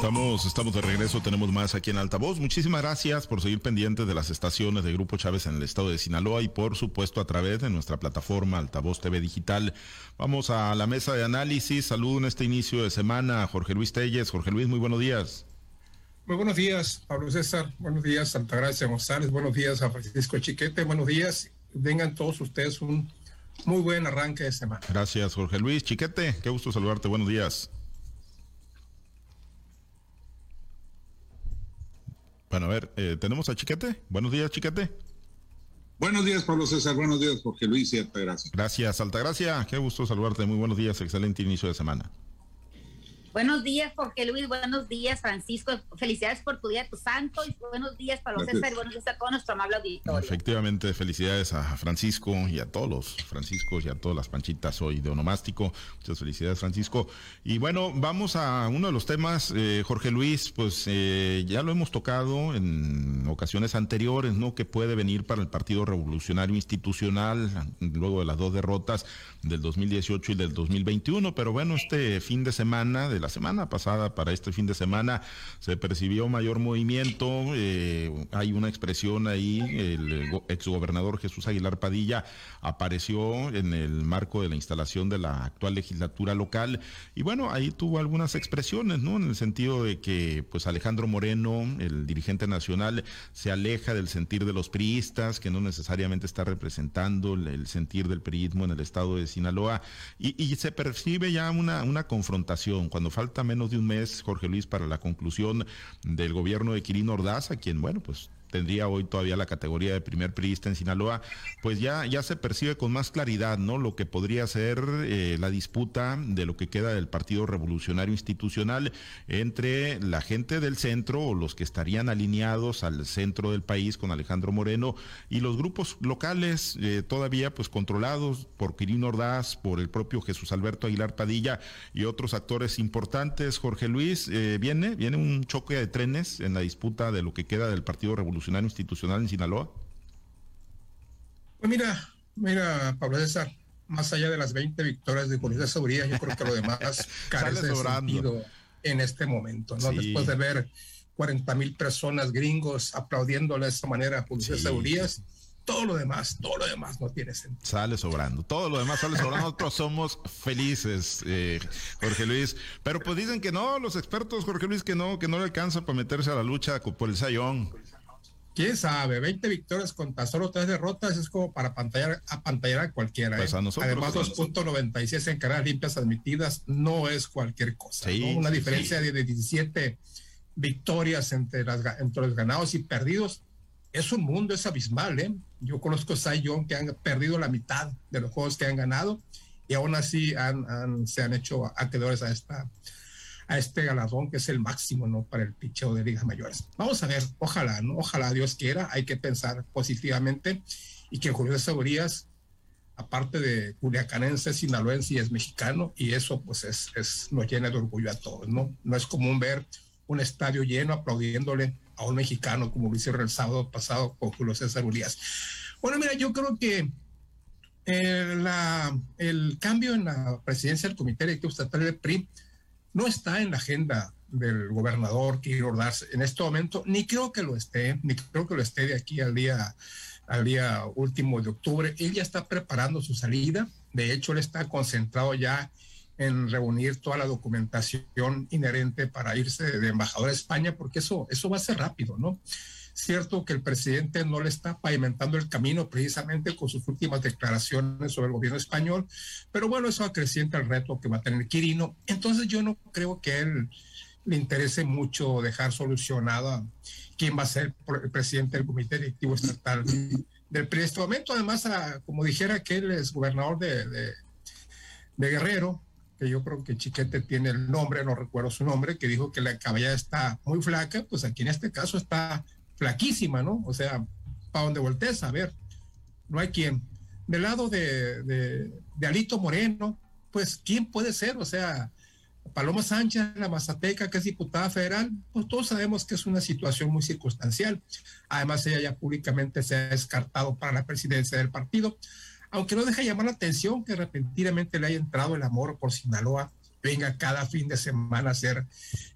Estamos, estamos de regreso, tenemos más aquí en Altavoz. Muchísimas gracias por seguir pendientes de las estaciones de Grupo Chávez en el estado de Sinaloa y por supuesto a través de nuestra plataforma Altavoz TV Digital. Vamos a la mesa de análisis. Saludo en este inicio de semana Jorge Luis Telles. Jorge Luis, muy buenos días. Muy buenos días, Pablo César. Buenos días, Altagracia González. Buenos días a Francisco Chiquete. Buenos días. Vengan todos ustedes un muy buen arranque de semana. Gracias, Jorge Luis. Chiquete, qué gusto saludarte. Buenos días. Bueno, a ver, eh, tenemos a Chiquete. Buenos días, Chiquete. Buenos días, Pablo César. Buenos días, Jorge Luis y Altagracia. Gracias, Altagracia. Qué gusto saludarte. Muy buenos días. Excelente inicio de semana. Buenos días, Jorge Luis. Buenos días, Francisco. Felicidades por tu día, tu santo. Y buenos días, Pablo César. Y buenos días a todo nuestro amable auditorio. Efectivamente, felicidades a Francisco y a todos los Franciscos y a todas las panchitas hoy de onomástico. Muchas felicidades, Francisco. Y bueno, vamos a uno de los temas, eh, Jorge Luis, pues eh, ya lo hemos tocado en ocasiones anteriores, ¿no? Que puede venir para el Partido Revolucionario Institucional luego de las dos derrotas del 2018 y del 2021. Pero bueno, este fin de semana de la semana pasada para este fin de semana se percibió mayor movimiento. Eh, hay una expresión ahí, el exgobernador Jesús Aguilar Padilla apareció en el marco de la instalación de la actual legislatura local y bueno, ahí tuvo algunas expresiones, ¿no? En el sentido de que pues Alejandro Moreno, el dirigente nacional, se aleja del sentir de los priistas, que no necesariamente está representando el, sentir del priismo en el estado de Sinaloa y, y se percibe ya una, una confrontación cuando falta menos de un mes, Jorge Luis, para la conclusión del gobierno de Quirino Ordaz, a quien, bueno, pues tendría hoy todavía la categoría de primer priista en Sinaloa, pues ya, ya se percibe con más claridad, ¿no? Lo que podría ser eh, la disputa de lo que queda del Partido Revolucionario Institucional entre la gente del centro o los que estarían alineados al centro del país con Alejandro Moreno y los grupos locales eh, todavía pues controlados por Quirino Ordaz, por el propio Jesús Alberto Aguilar Padilla y otros actores importantes. Jorge Luis, eh, viene, viene un choque de trenes en la disputa de lo que queda del Partido Revolucionario institucional en Sinaloa? Pues mira, mira, Pablo César, más allá de las 20 victorias de Julio Seguridad, yo creo que lo demás carece de sentido en este momento, ¿no? Después de ver 40 mil personas gringos aplaudiéndole de esa manera a Julio Seguridad, todo lo demás, todo lo demás no tiene sentido. Sale sobrando, todo lo demás sale sobrando, nosotros somos felices, eh, Jorge Luis, pero pues dicen que no, los expertos, Jorge Luis, que no, que no le alcanza para meterse a la lucha por el Sayón quién sabe, 20 victorias contra solo tres derrotas es como para pantallar, a pantallar a cualquiera. Pues ¿eh? Además, 2.96 en carreras limpias admitidas no es cualquier cosa. Una diferencia de 17 victorias entre, las, entre los ganados y perdidos es un mundo, es abismal. ¿eh? Yo conozco a Young que han perdido la mitad de los juegos que han ganado y aún así han, se han hecho acreedores a esta a este galardón que es el máximo, ¿no? Para el picheo de ligas mayores. Vamos a ver, ojalá, ¿no? Ojalá Dios quiera, hay que pensar positivamente y que Julio de Segurías, aparte de culiacanense, sinaloense y es mexicano y eso pues es, es, nos llena de orgullo a todos, ¿no? No es común ver un estadio lleno aplaudiéndole a un mexicano como lo hicieron el sábado pasado con Julio César Urias. Bueno, mira, yo creo que eh, la, el cambio en la presidencia del Comité Directivo Estatal del PRI no está en la agenda del gobernador Kiro en este momento, ni creo que lo esté, ni creo que lo esté de aquí al día, al día último de octubre. Él ya está preparando su salida, de hecho, él está concentrado ya en reunir toda la documentación inherente para irse de embajador a España, porque eso, eso va a ser rápido, ¿no? Cierto que el presidente no le está pavimentando el camino precisamente con sus últimas declaraciones sobre el gobierno español, pero bueno, eso acrecienta el reto que va a tener Quirino. Entonces yo no creo que él le interese mucho dejar solucionada quién va a ser el presidente del Comité Directivo Estatal del PRI. Este momento, además, como dijera que él es gobernador de, de, Guerrero, que yo creo que Chiquete tiene el nombre, no recuerdo su nombre, que dijo que la cabellera está muy flaca, pues aquí en este caso está flaquísima, ¿no? O sea, para donde voltees, a ver, no hay quien. Del lado de, de, Alito Moreno, pues, ¿quién puede ser? O sea, Paloma Sánchez, la Mazateca, que es diputada federal, pues todos sabemos que es una situación muy circunstancial. Además, ella ya públicamente se ha descartado para la presidencia del partido, aunque no deja llamar la atención que repentinamente le haya entrado el amor por Sinaloa venga cada fin de semana a hacer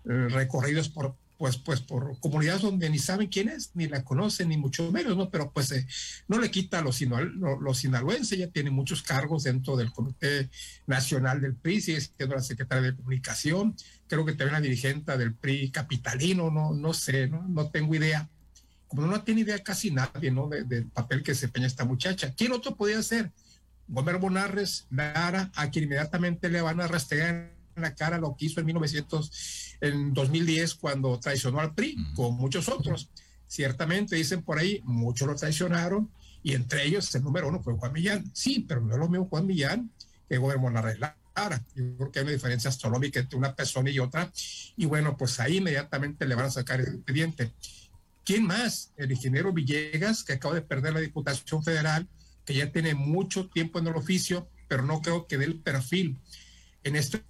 eh, recorridos por pues, pues por comunidades donde ni saben quién es, ni la conocen, ni mucho menos, ¿no? Pero pues eh, no le quita a los, los, sinaloenses, ella tiene muchos cargos dentro del Comité Nacional del PRI, sigue siendo la secretaria de Comunicación, creo que también la dirigente del PRI capitalino, no, no sé, ¿no? no tengo idea. Como no tiene idea casi nadie, ¿no? del papel que desempeña esta muchacha. ¿Quién otro podía ser? Gómez Bonarres, Lara, a quien inmediatamente le van a rastrear la cara lo que hizo en 1900, en 2010 cuando traicionó al PRI, con muchos otros. Ciertamente dicen por ahí, muchos lo traicionaron y entre ellos el número uno fue Juan Millán. Sí, pero no es lo mismo Juan Millán que Gómez Lara. Yo creo que hay una diferencia astronómica entre una persona y otra. Y bueno, pues ahí inmediatamente le van a sacar el expediente. ¿Quién más? El ingeniero Villegas, que acaba de perder la Diputación Federal, que ya tiene mucho tiempo en el oficio, pero no creo que dé el perfil. En este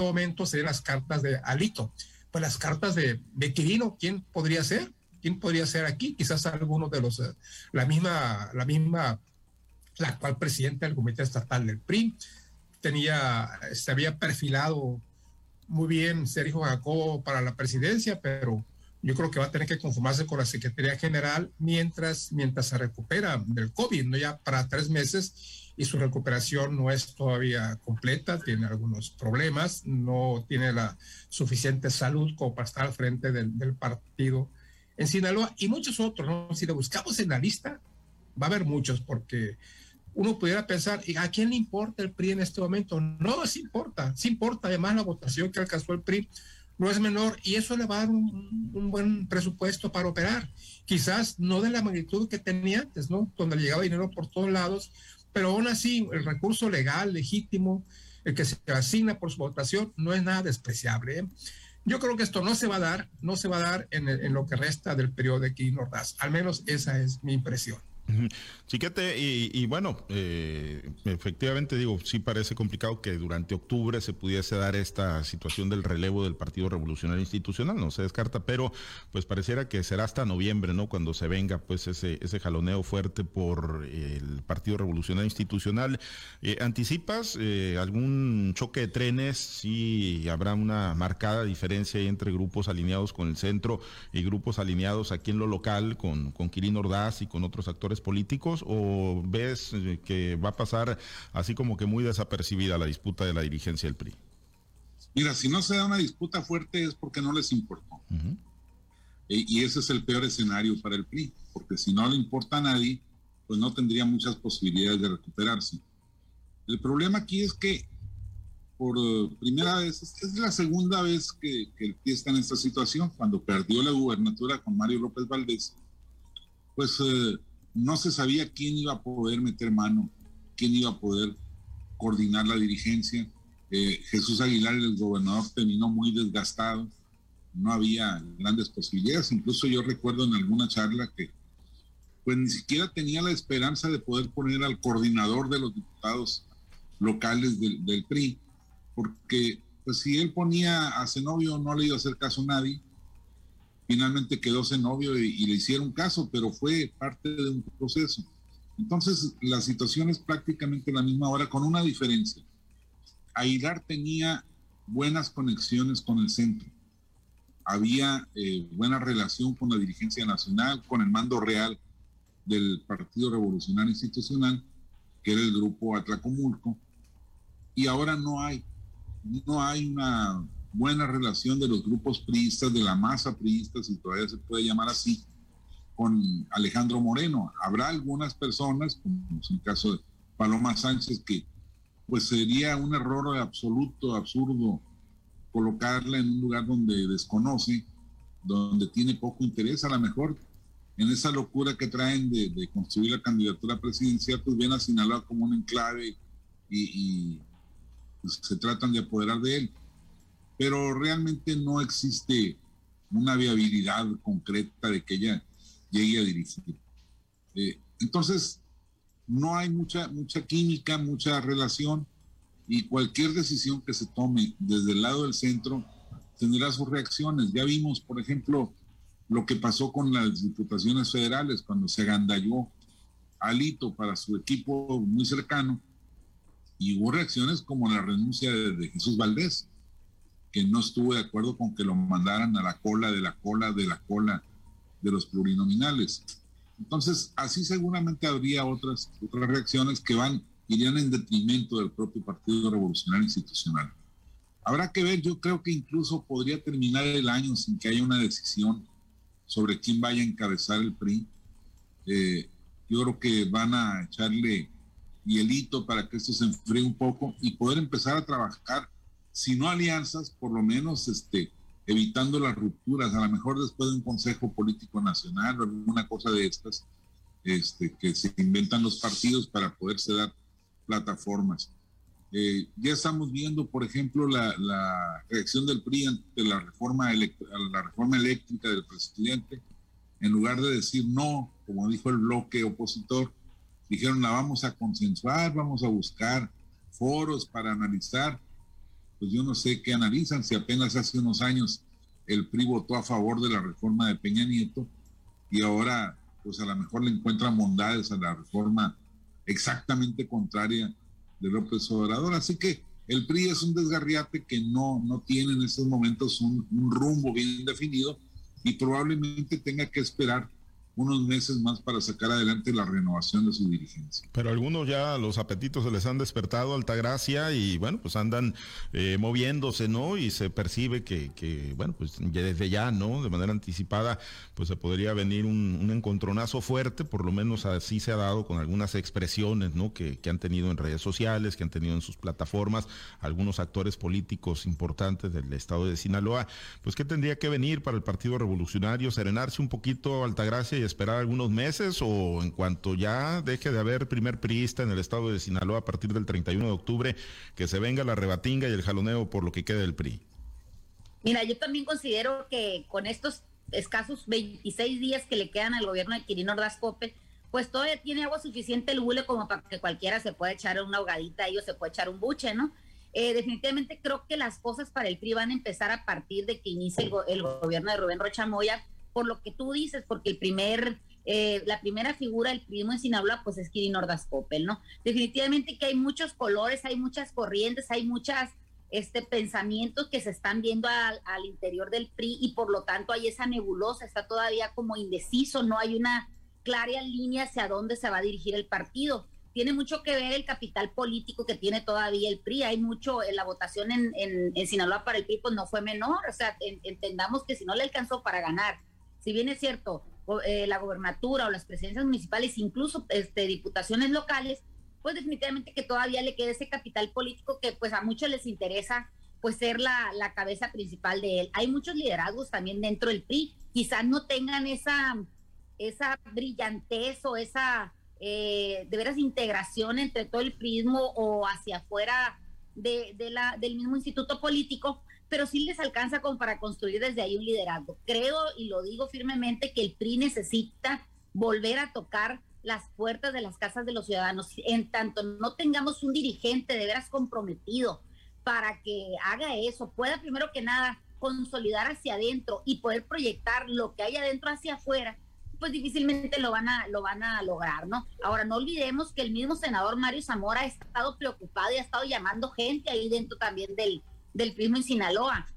momento serían las cartas de Alito. Pues las cartas de, de Quirino, ¿quién podría ser? ¿Quién podría ser aquí? Quizás alguno de los, eh, la misma, la misma, la actual presidenta del Comité Estatal del PRI, tenía, se había perfilado muy bien Sergio Jacobo para la presidencia, pero yo creo que va a tener que conformarse con la Secretaría General mientras, mientras se recupera del COVID, ¿no? Ya para tres meses y su recuperación no es todavía completa, tiene algunos problemas, no tiene la suficiente salud como para estar al frente del, del partido en Sinaloa y muchos otros, ¿no? Si lo buscamos en la lista, va a haber muchos porque uno pudiera pensar, ¿a quién le importa el PRI en este momento? No, sí importa, sí importa además la votación que alcanzó el PRI no es menor y eso le va a dar un, buen presupuesto para operar. Quizás no de la magnitud que tenía antes, ¿no? Donde le llegaba dinero por todos lados, pero aún así el recurso legal, legítimo, el que se asigna por su votación, no es nada despreciable. ¿eh? Yo creo que esto no se va a dar, no se va a dar en, lo que resta del periodo de Quirino Ordaz. Al menos esa es mi impresión. Chiquete, y, bueno, eh, efectivamente digo, sí parece complicado que durante octubre se pudiese dar esta situación del relevo del Partido Revolucionario Institucional, no se descarta, pero pues pareciera que será hasta noviembre, ¿no? Cuando se venga pues ese, ese jaloneo fuerte por el Partido Revolucionario Institucional. Eh, ¿Anticipas eh, algún choque de trenes? Si habrá una marcada diferencia entre grupos alineados con el centro y grupos alineados aquí en lo local con, con Quirino Ordaz y con otros actores políticos o ves eh, que va a pasar así como que muy desapercibida la disputa de la dirigencia del PRI? Mira, si no se da una disputa fuerte es porque no les importó. y, ese es el peor escenario para el PRI, porque si no le importa a nadie, pues no tendría muchas posibilidades de recuperarse. El problema aquí es que por eh, primera vez, es la segunda vez que, que, el PRI está en esta situación, cuando perdió la gubernatura con Mario López Valdés, pues eh, no se sabía quién iba a poder meter mano, quién iba a poder coordinar la dirigencia. Eh, Jesús Aguilar, el gobernador, terminó muy desgastado, no había grandes posibilidades. Incluso yo recuerdo en alguna charla que pues ni siquiera tenía la esperanza de poder poner al coordinador de los diputados locales del, PRI, porque pues si él ponía a Zenobio no le iba a hacer caso a nadie, finalmente quedó ese novio y, le hicieron caso, pero fue parte de un proceso. Entonces, la situación es prácticamente la misma ahora, con una diferencia. Aguilar tenía buenas conexiones con el centro. Había eh, buena relación con la dirigencia nacional, con el mando real del Partido Revolucionario Institucional, que era el grupo Atlacomulco, y ahora no hay, no hay una buena relación de los grupos priistas, de la masa priista, si todavía se puede llamar así, con Alejandro Moreno. Habrá algunas personas, como es el caso de Paloma Sánchez, que pues sería un error absoluto, absurdo, colocarla en un lugar donde desconoce, donde tiene poco interés, a lo mejor en esa locura que traen de, construir la candidatura presidencial, pues viene a Sinaloa como un enclave y, y pues, se tratan de apoderar de él pero realmente no existe una viabilidad concreta de que ella llegue a dirigir. Eh, entonces, no hay mucha, mucha química, mucha relación y cualquier decisión que se tome desde el lado del centro tendrá sus reacciones. Ya vimos, por ejemplo, lo que pasó con las diputaciones federales cuando se agandalló Alito para su equipo muy cercano Y hubo reacciones como la renuncia de, Jesús Valdés, que no estuvo de acuerdo con que lo mandaran a la cola de la cola de la cola de los plurinominales. Entonces, así seguramente habría otras, otras reacciones que van, irían en detrimento del propio Partido Revolucionario Institucional. Habrá que ver, yo creo que incluso podría terminar el año sin que haya una decisión sobre quién vaya a encabezar el PRI. Eh, yo creo que van a echarle hielito para que esto se enfríe un poco y poder empezar a trabajar, si no alianzas, por lo menos este, evitando las rupturas, a lo mejor después de un Consejo Político Nacional o alguna cosa de estas, este, que se inventan los partidos para poderse dar plataformas. Eh, ya estamos viendo, por ejemplo, la, reacción del PRI ante la reforma, la reforma eléctrica del presidente. En lugar de decir no, como dijo el bloque opositor, dijeron la vamos a consensuar, vamos a buscar foros para analizar. Pues yo no sé qué analizan, si apenas hace unos años el PRI votó a favor de la reforma de Peña Nieto y ahora pues a lo mejor le encuentran bondades a la reforma exactamente contraria de López Obrador. Así que el PRI es un desgarriate que no, no tiene en estos momentos un rumbo bien definido y probablemente tenga que esperar unos meses más para sacar adelante la renovación de su dirigencia. Pero algunos ya los apetitos se les han despertado, Altagracia, y bueno, pues andan eh, moviéndose, ¿no? Y se percibe que, que, bueno, pues desde ya, ¿no? De manera anticipada, pues se podría venir un, un, encontronazo fuerte, por lo menos así se ha dado con algunas expresiones, ¿no? Que, que han tenido en redes sociales, que han tenido en sus plataformas, algunos actores políticos importantes del estado de Sinaloa, pues ¿qué tendría que venir para el Partido Revolucionario? Serenarse un poquito, Altagracia, esperar algunos meses o en cuanto ya deje de haber primer priista en el estado de Sinaloa a partir del 31 de octubre, que se venga la rebatinga y el jaloneo por lo que quede del PRI? Mira, yo también considero que con estos escasos 26 días que le quedan al gobierno de Quirino Ordaz pues todavía tiene agua suficiente el hule como para que cualquiera se pueda echar una ahogadita o se pueda echar un buche, ¿no? Eh, definitivamente creo que las cosas para el PRI van a empezar a partir de que inicie el, el gobierno de Rubén Rocha Moya, por lo que tú dices, porque el primer, eh, la primera figura del primo en Sinaloa, pues es Kirin Ordaz ¿no? Definitivamente que hay muchos colores, hay muchas corrientes, hay muchas este pensamientos que se están viendo al, interior del PRI y por lo tanto hay esa nebulosa, está todavía como indeciso, no hay una clara línea hacia dónde se va a dirigir el partido tiene mucho que ver el capital político que tiene todavía el PRI. Hay mucho, en la votación en, en, Sinaloa para el PRI pues no fue menor. O sea, entendamos que si no le alcanzó para ganar si bien es cierto, eh, la gobernatura o las presidencias municipales, incluso este, diputaciones locales, pues definitivamente que todavía le queda ese capital político que pues a muchos les interesa pues ser la, la cabeza principal de él. Hay muchos liderazgos también dentro del PRI, quizás no tengan esa, esa brillantez o esa eh, de veras integración entre todo el prismo o hacia afuera de, la, del mismo instituto político, pero sí les alcanza como para construir desde ahí un liderazgo. Creo y lo digo firmemente que el PRI necesita volver a tocar las puertas de las casas de los ciudadanos, en tanto no tengamos un dirigente de veras comprometido para que haga eso, pueda primero que nada consolidar hacia adentro y poder proyectar lo que hay adentro hacia afuera, pues difícilmente lo van a lo van a lograr, ¿no? Ahora no olvidemos que el mismo senador Mario Zamora ha estado preocupado y ha estado llamando gente ahí dentro también del del prismo en Sinaloa.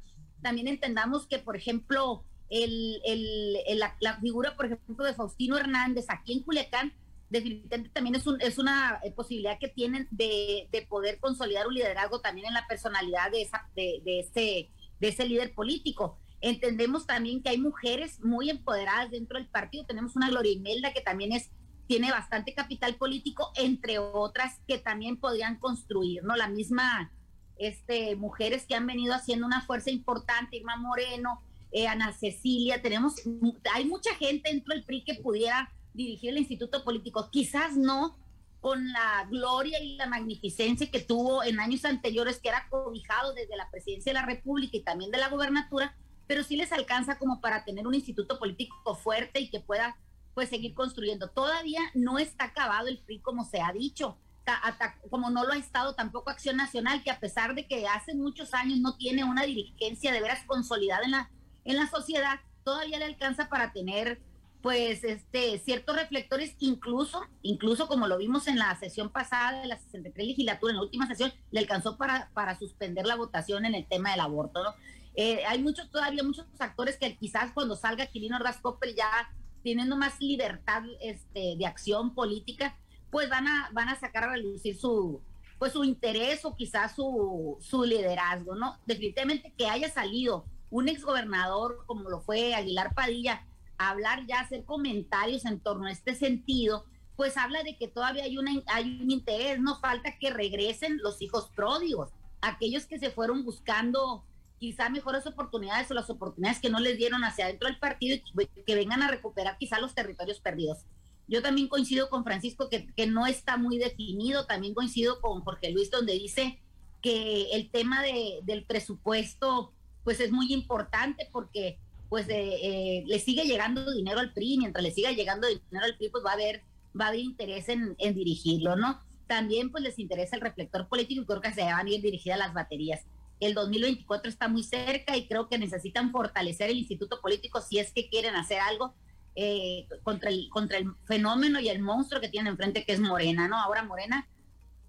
También entendamos que, por ejemplo, la, figura, por ejemplo, de Faustino Hernández aquí en Culiacán, definitivamente también es, un, es una eh, posibilidad que tienen de, poder consolidar un liderazgo también en la personalidad ese, de ese líder político. Entendemos también que hay mujeres muy empoderadas dentro del partido. Tenemos una Gloria Imelda que también es, tiene bastante capital político, entre otras que también podrían construir, ¿no? La misma este, mujeres que han venido haciendo una fuerza importante, Irma Moreno, eh, Ana Cecilia, tenemos, hay mucha gente dentro del PRI que pudiera dirigir el instituto político, quizás no con la gloria y la magnificencia que tuvo en años anteriores, que era cobijado desde la presidencia de la República y también de la gobernatura, pero sí les alcanza como para tener un instituto político fuerte y que pueda pues seguir construyendo. Todavía no está acabado el PRI como se ha dicho como no lo ha estado tampoco Acción Nacional, que a pesar de que hace muchos años no tiene una dirigencia de veras consolidada en la, en la sociedad, todavía le alcanza para tener pues este ciertos reflectores incluso incluso como lo vimos en la sesión pasada de la 63 legislatura en la última sesión le alcanzó para para suspender la votación en el tema del aborto eh, hay muchos todavía muchos actores que quizás cuando salga Quirino Ordaz ya teniendo más libertad este de acción política pues van a van a sacar a relucir su pues su interés o quizás su su liderazgo no definitivamente que haya salido un exgobernador como lo fue Aguilar Padilla hablar ya, hacer comentarios en torno a este sentido, pues habla de que todavía hay, una, hay un interés, no falta que regresen los hijos pródigos, aquellos que se fueron buscando quizá mejores oportunidades o las oportunidades que no les dieron hacia adentro del partido y que vengan a recuperar quizá los territorios perdidos. Yo también coincido con Francisco que, que no está muy definido, también coincido con Jorge Luis donde dice que el tema de, del presupuesto pues es muy importante porque pues eh, le sigue llegando dinero al PRI, mientras le siga llegando dinero al PRI, pues va a haber, va a haber interés en, dirigirlo, ¿no? También pues les interesa el reflector político y creo que se van a ir dirigidas las baterías. El 2024 está muy cerca y creo que necesitan fortalecer el instituto político si es que quieren hacer algo eh, contra, el, contra el fenómeno y el monstruo que tienen enfrente, que es Morena, ¿no? Ahora Morena,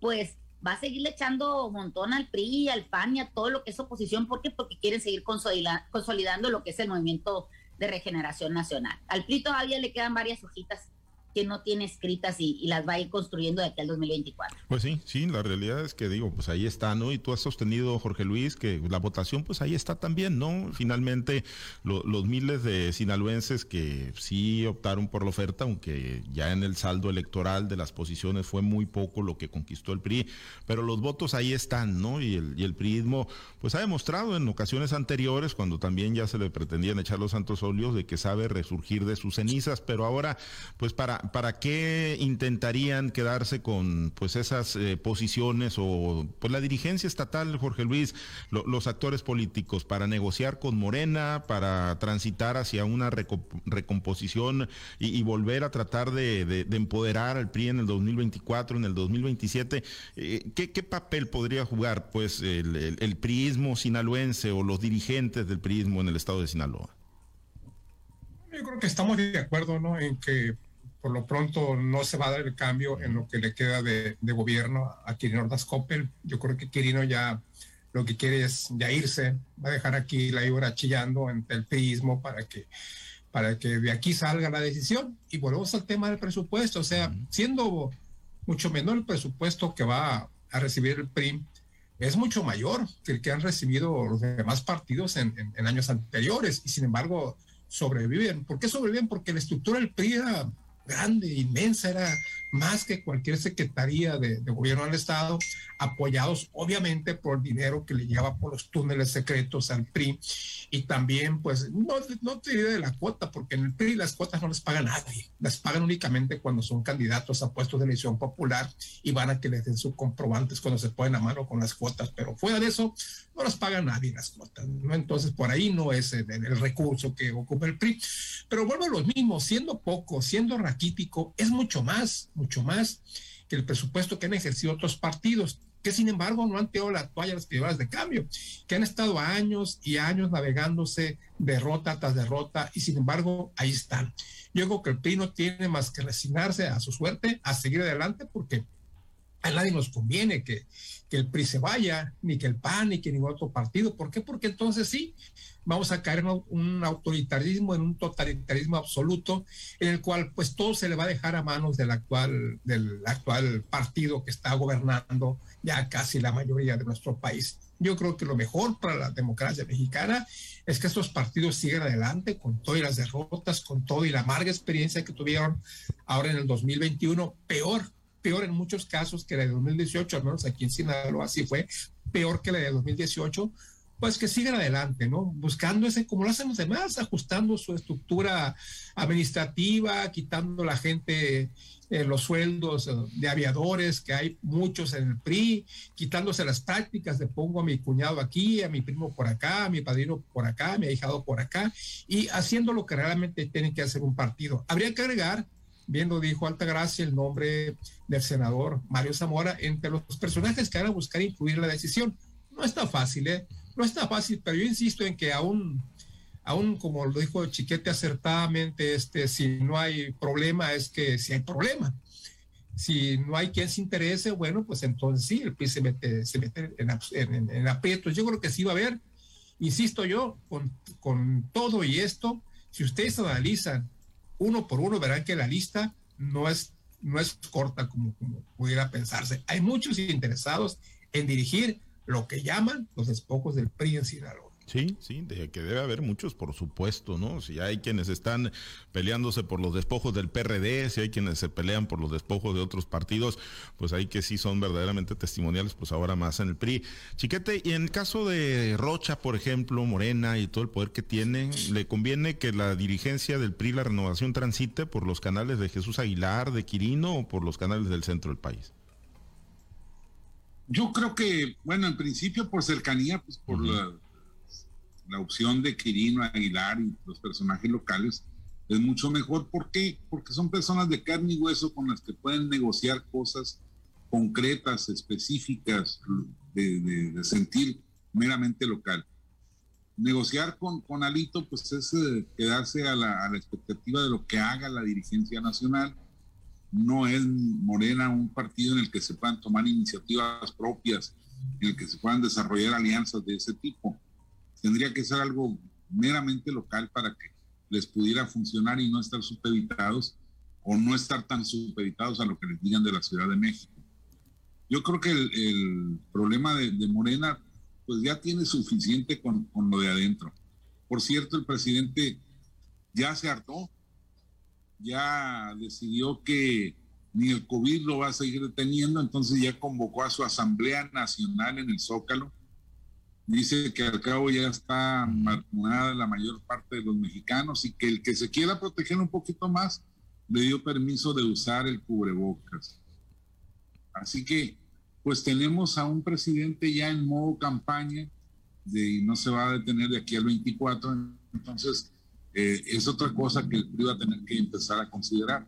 pues va a seguirle echando montón al PRI, al PAN y a todo lo que es oposición. ¿Por qué? Porque quieren seguir consolidando lo que es el movimiento de regeneración nacional. Al PRI todavía le quedan varias hojitas que no tiene escritas y, las va a ir construyendo de aquí al 2024. Pues sí, sí, la realidad es que digo, pues ahí está, ¿no? Y tú has sostenido, Jorge Luis, que la votación, pues ahí está también, ¿no? Finalmente, los miles de sinaloenses que sí optaron por la oferta, aunque ya en el saldo electoral de las posiciones fue muy poco lo que conquistó el PRI, pero los votos ahí están, ¿no? Y el, y el PRIismo, pues ha demostrado en ocasiones anteriores, cuando también ya se le pretendían echar los santos óleos, de que sabe resurgir de sus cenizas, pero ahora, pues para ¿para qué intentarían quedarse con pues esas eh, posiciones o pues la dirigencia estatal, Jorge Luis, los actores políticos, para negociar con Morena, para transitar hacia una recomposición y, volver a tratar de, empoderar al PRI en el 2024, en el 2027? Eh, ¿qué, papel podría jugar pues el, el, el sinaloense o los dirigentes del priismo en el estado de Sinaloa? Yo creo que estamos de acuerdo, ¿no? En que por lo pronto no se va a dar el cambio en lo que le queda de, gobierno a Quirino Ordaz Coppel. Yo creo que Quirino ya lo que quiere es ya irse, va a dejar aquí la Ibra chillando en el prismo para que, para que de aquí salga la decisión. Y volvemos al tema del presupuesto, o sea, siendo mucho menor el presupuesto que va a recibir el PRI, es mucho mayor que el que han recibido los demás partidos en, en años anteriores y sin embargo sobreviven. ¿Por qué sobreviven? Porque la estructura del PRI era grande, inmensa, era más que cualquier secretaría de, gobierno del Estado, apoyados obviamente por el dinero que le lleva por los túneles secretos al PRI. Y también, pues, no, no te diré de la cuota, porque en el PRI las cuotas no les paga nadie, las pagan únicamente cuando son candidatos a puestos de elección popular y van a que les den sus comprobantes cuando se ponen a mano con las cuotas, pero fuera de eso, no las paga nadie las cuotas, ¿no? Entonces, por ahí no es el, el recurso que ocupa el PRI. Pero vuelvo a lo mismo, siendo poco, siendo es mucho más, mucho más que el presupuesto que han ejercido otros partidos, que sin embargo no han tirado la toalla a las privadas de cambio, que han estado años y años navegándose derrota tras derrota y sin embargo ahí están. Yo creo que el PRI no tiene más que resignarse a su suerte, a seguir adelante, porque a nadie nos conviene que, que el PRI se vaya, ni que el PAN, ni que ningún otro partido. ¿Por qué? Porque entonces sí, vamos a caer en un autoritarismo, en un totalitarismo absoluto, en el cual pues todo se le va a dejar a manos del actual, del actual partido que está gobernando ya casi la mayoría de nuestro país. Yo creo que lo mejor para la democracia mexicana es que estos partidos sigan adelante con todas las derrotas, con todo y la amarga experiencia que tuvieron ahora en el 2021, peor, peor en muchos casos que la de 2018, al menos aquí en Sinaloa así fue, peor que la de 2018, pues que sigan adelante, ¿no? Buscando ese, como lo hacen los demás, ajustando su estructura administrativa, quitando la gente eh, los sueldos de aviadores, que hay muchos en el PRI, quitándose las prácticas de pongo a mi cuñado aquí, a mi primo por acá, a mi padrino por acá, a mi ahijado por acá, y haciendo lo que realmente tienen que hacer un partido. Habría que agregar bien lo dijo Altagracia, el nombre del senador Mario Zamora entre los personajes que van a buscar incluir la decisión. No está fácil, ¿eh? No está fácil, pero yo insisto en que aún, aún como lo dijo Chiquete acertadamente, este, si no hay problema, es que si hay problema. Si no hay quien se interese, bueno, pues entonces sí, el PRI se mete, se mete en, en, aprietos. Yo creo que sí va a haber, insisto yo, con, con todo y esto, si ustedes analizan uno por uno, verán que la lista no es, no es corta como, como pudiera pensarse. Hay muchos interesados en dirigir lo que llaman los despojos del PRI en Sinaloa. Sí, sí, de que debe haber muchos, por supuesto, ¿no? Si hay quienes están peleándose por los despojos del PRD, si hay quienes se pelean por los despojos de otros partidos, pues hay que sí son verdaderamente testimoniales, pues ahora más en el PRI. Chiquete, y en el caso de Rocha, por ejemplo, Morena y todo el poder que tiene, ¿le conviene que la dirigencia del PRI, la renovación, transite por los canales de Jesús Aguilar, de Quirino o por los canales del centro del país? Yo creo que, bueno, en principio por cercanía, pues por la la opción de Quirino Aguilar y los personajes locales es mucho mejor. ¿Por qué? Porque son personas de carne y hueso con las que pueden negociar cosas concretas, específicas, de, sentir meramente local. Negociar con, con Alito, pues es eh, quedarse a la, a la expectativa de lo que haga la dirigencia nacional. No es Morena un partido en el que se puedan tomar iniciativas propias, en el que se puedan desarrollar alianzas de ese tipo tendría que ser algo meramente local para que les pudiera funcionar y no estar supeditados o no estar tan supeditados a lo que les digan de la Ciudad de México. Yo creo que el, problema de, Morena pues ya tiene suficiente con, con lo de adentro. Por cierto, el presidente ya se hartó, ya decidió que ni el COVID lo va a seguir deteniendo, entonces ya convocó a su Asamblea Nacional en el Zócalo dice que al cabo ya está vacunada la mayor parte de los mexicanos y que el que se quiera proteger un poquito más le dio permiso de usar el cubrebocas. Así que, pues tenemos a un presidente ya en modo campaña de, y no se va a detener de aquí al 24, entonces eh, es otra cosa que el PRI va a tener que empezar a considerar.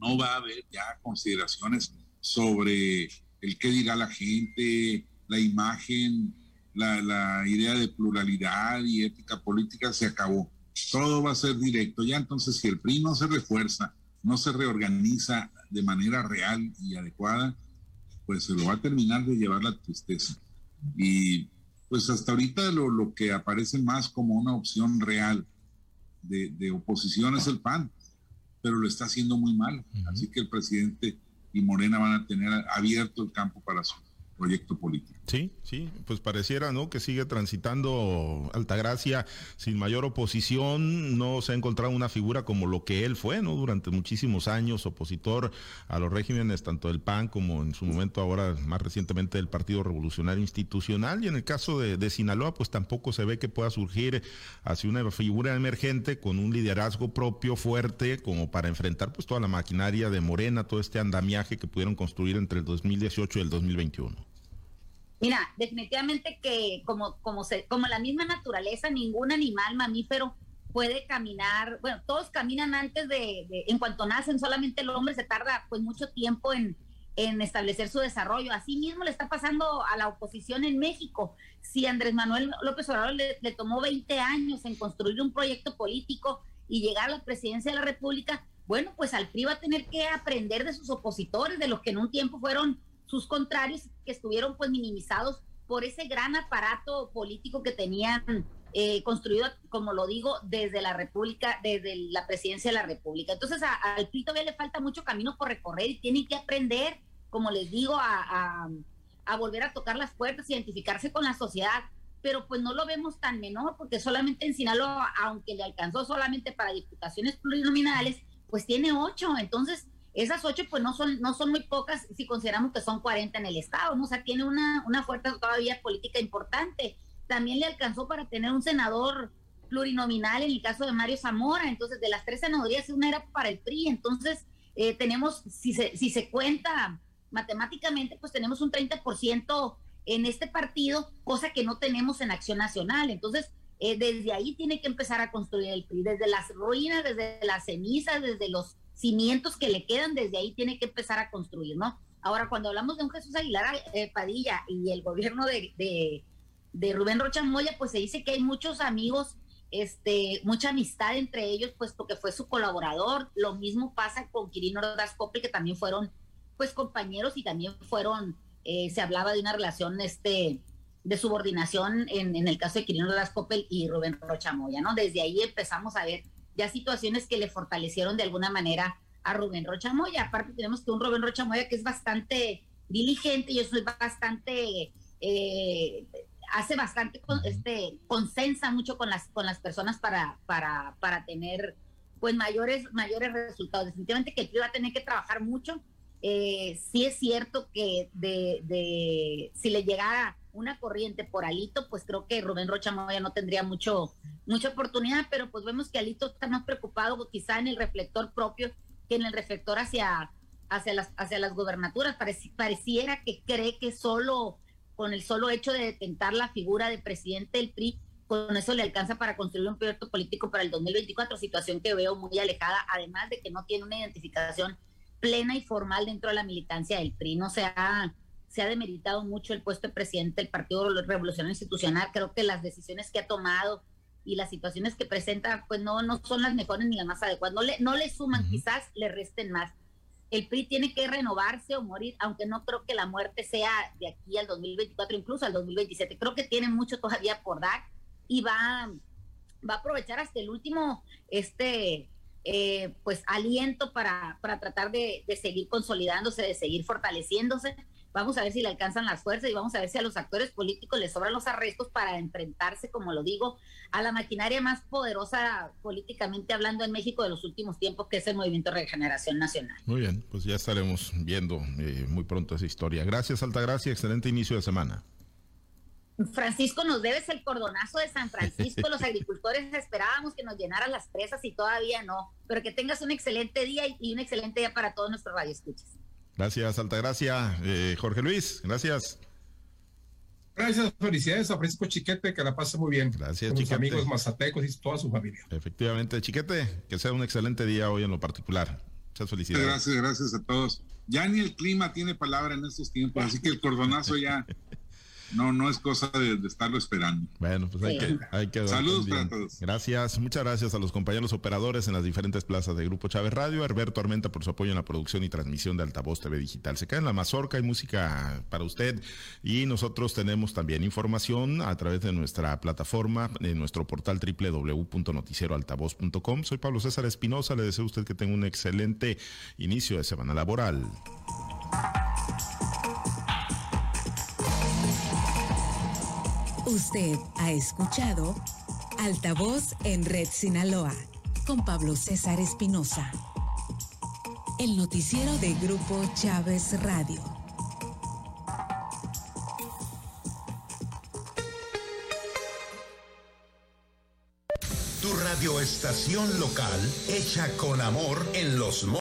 No va a haber ya consideraciones sobre el qué dirá la gente, la imagen, la, idea de pluralidad y ética política se acabó. Todo va a ser directo. Ya entonces, si el PRI no se refuerza, no se reorganiza de manera real y adecuada, pues se lo va a terminar de llevar la tristeza. Y pues hasta ahorita lo, lo que aparece más como una opción real de, de, oposición es el PAN, pero lo está haciendo muy mal. Así que el presidente y Morena van a tener abierto el campo para su proyecto político. Sí, sí, pues pareciera, ¿no? Que sigue transitando Altagracia sin mayor oposición, no se ha encontrado una figura como lo que él fue, ¿no? Durante muchísimos años, opositor a los regímenes tanto del PAN como en su momento ahora más recientemente del Partido Revolucionario Institucional y en el caso de, Sinaloa, pues tampoco se ve que pueda surgir hacia una figura emergente con un liderazgo propio fuerte como para enfrentar pues toda la maquinaria de Morena, todo este andamiaje que pudieron construir entre el 2018 y el 2021. Mira, definitivamente que como, como, se, como la misma naturaleza, ningún animal mamífero puede caminar, bueno, todos caminan antes de, en cuanto nacen, solamente el hombre se tarda pues mucho tiempo en, en establecer su desarrollo. Así mismo le está pasando a la oposición en México. Si Andrés Manuel López Obrador le, le, tomó 20 años en construir un proyecto político y llegar a la presidencia de la República, bueno, pues al PRI va a tener que aprender de sus opositores, de los que en un tiempo fueron sus contrarios que estuvieron pues minimizados por ese gran aparato político que tenían eh, construido, como lo digo, desde la República, desde la presidencia de la República. Entonces al PRI todavía le falta mucho camino por recorrer y tienen que aprender, como les digo, a, a volver a tocar las puertas, identificarse con la sociedad, pero pues no lo vemos tan menor porque solamente en Sinaloa, aunque le alcanzó solamente para diputaciones plurinominales, pues tiene ocho. Entonces, esas ocho pues no son, no son muy pocas si consideramos que son 40 en el Estado, ¿no? O sea, tiene una, una fuerza todavía política importante. También le alcanzó para tener un senador plurinominal en el caso de Mario Zamora, entonces de las tres senadurías una era para el PRI, entonces eh, tenemos, si se, si se cuenta matemáticamente, pues tenemos un 30% en este partido, cosa que no tenemos en Acción Nacional, entonces eh, desde ahí tiene que empezar a construir el PRI, desde las ruinas, desde las cenizas, desde los cimientos que le quedan, desde ahí tiene que empezar a construir, ¿no? Ahora, cuando hablamos de un Jesús Aguilar eh, Padilla y el gobierno de, de, Rubén Rocha Moya, pues se dice que hay muchos amigos este, mucha amistad entre ellos, pues porque fue su colaborador. Lo mismo pasa con Quirino Ordaz que también fueron pues compañeros y también fueron, eh, se hablaba de una relación este, de subordinación en, en el caso de Quirino Ordaz y Rubén Rocha Moya, ¿no? Desde ahí empezamos a ver ya situaciones que le fortalecieron de alguna manera a Rubén Rocha Moya. Aparte tenemos que un Rubén Rocha Moya que es bastante diligente, yo soy bastante, eh, hace bastante, este, consensa mucho con las, con las personas para, para, para tener pues mayores, mayores resultados. Definitivamente que el va a tener que trabajar mucho. Eh, sí es cierto que de, de, si le llegara una corriente por Alito, pues creo que Rubén Rocha Moya no tendría mucho, mucha oportunidad, pero pues vemos que Alito está más preocupado quizá en el reflector propio que en el reflector hacia, hacia, las, hacia las gubernaturas. pareciera que cree que solo con el solo hecho de detentar la figura de presidente del PRI, con eso le alcanza para construir un proyecto político para el 2024, situación que veo muy alejada, además de que no tiene una identificación plena y formal dentro de la militancia del PRI. No se ha, se ha demeritado mucho el puesto de presidente del Partido Revolucionario Institucional. Creo que las decisiones que ha tomado y las situaciones que presenta, pues no, no son las mejores ni las más adecuadas. No le, no le suman, quizás le resten más el PRI tiene que renovarse o morir, aunque no creo que la muerte sea de aquí al 2024, incluso al 2027. Creo que tiene mucho todavía por dar y va, va a aprovechar hasta el último este eh, pues aliento para, para tratar de, de seguir consolidándose, de seguir fortaleciéndose Vamos a ver si le alcanzan las fuerzas y vamos a ver si a los actores políticos les sobran los arrestos para enfrentarse, como lo digo, a la maquinaria más poderosa políticamente hablando en México de los últimos tiempos, que es el Movimiento Regeneración Nacional. Muy bien, pues ya estaremos viendo eh, muy pronto esa historia. Gracias, Altagracia. Excelente inicio de semana. Francisco, nos debes el cordonazo de San Francisco. Los agricultores esperábamos que nos llenaran las presas y todavía no. Pero que tengas un excelente día y un excelente día para todos nuestros radioescuchas. Gracias, Altagracia. Eh, Jorge Luis, gracias. Gracias, felicidades a Francisco Chiquete, que la pase muy bien. Gracias, con Sus amigos mazatecos y toda su familia. Efectivamente, Chiquete, que sea un excelente día hoy en lo particular. Muchas felicidades. Gracias, gracias a todos. Ya ni el clima tiene palabra en estos tiempos, así que el cordonazo ya no, no es cosa de, estarlo esperando. Bueno, pues hay que, hay que Saludos para todos. Gracias, muchas gracias a los compañeros operadores en las diferentes plazas de Grupo Chávez Radio, Alberto Armenta por su apoyo en la producción y transmisión de Altavoz TV Digital. Se cae en la mazorca, hay música para usted y nosotros tenemos también información a través de nuestra plataforma, en nuestro portal www.noticieroaltavoz.com. Soy Pablo César Espinosa, le deseo a usted que tenga un excelente inicio de semana laboral. Usted ha escuchado Altavoz en Red Sinaloa con Pablo César Espinosa. El noticiero de Grupo Chávez Radio. Tu radioestación local hecha con amor en los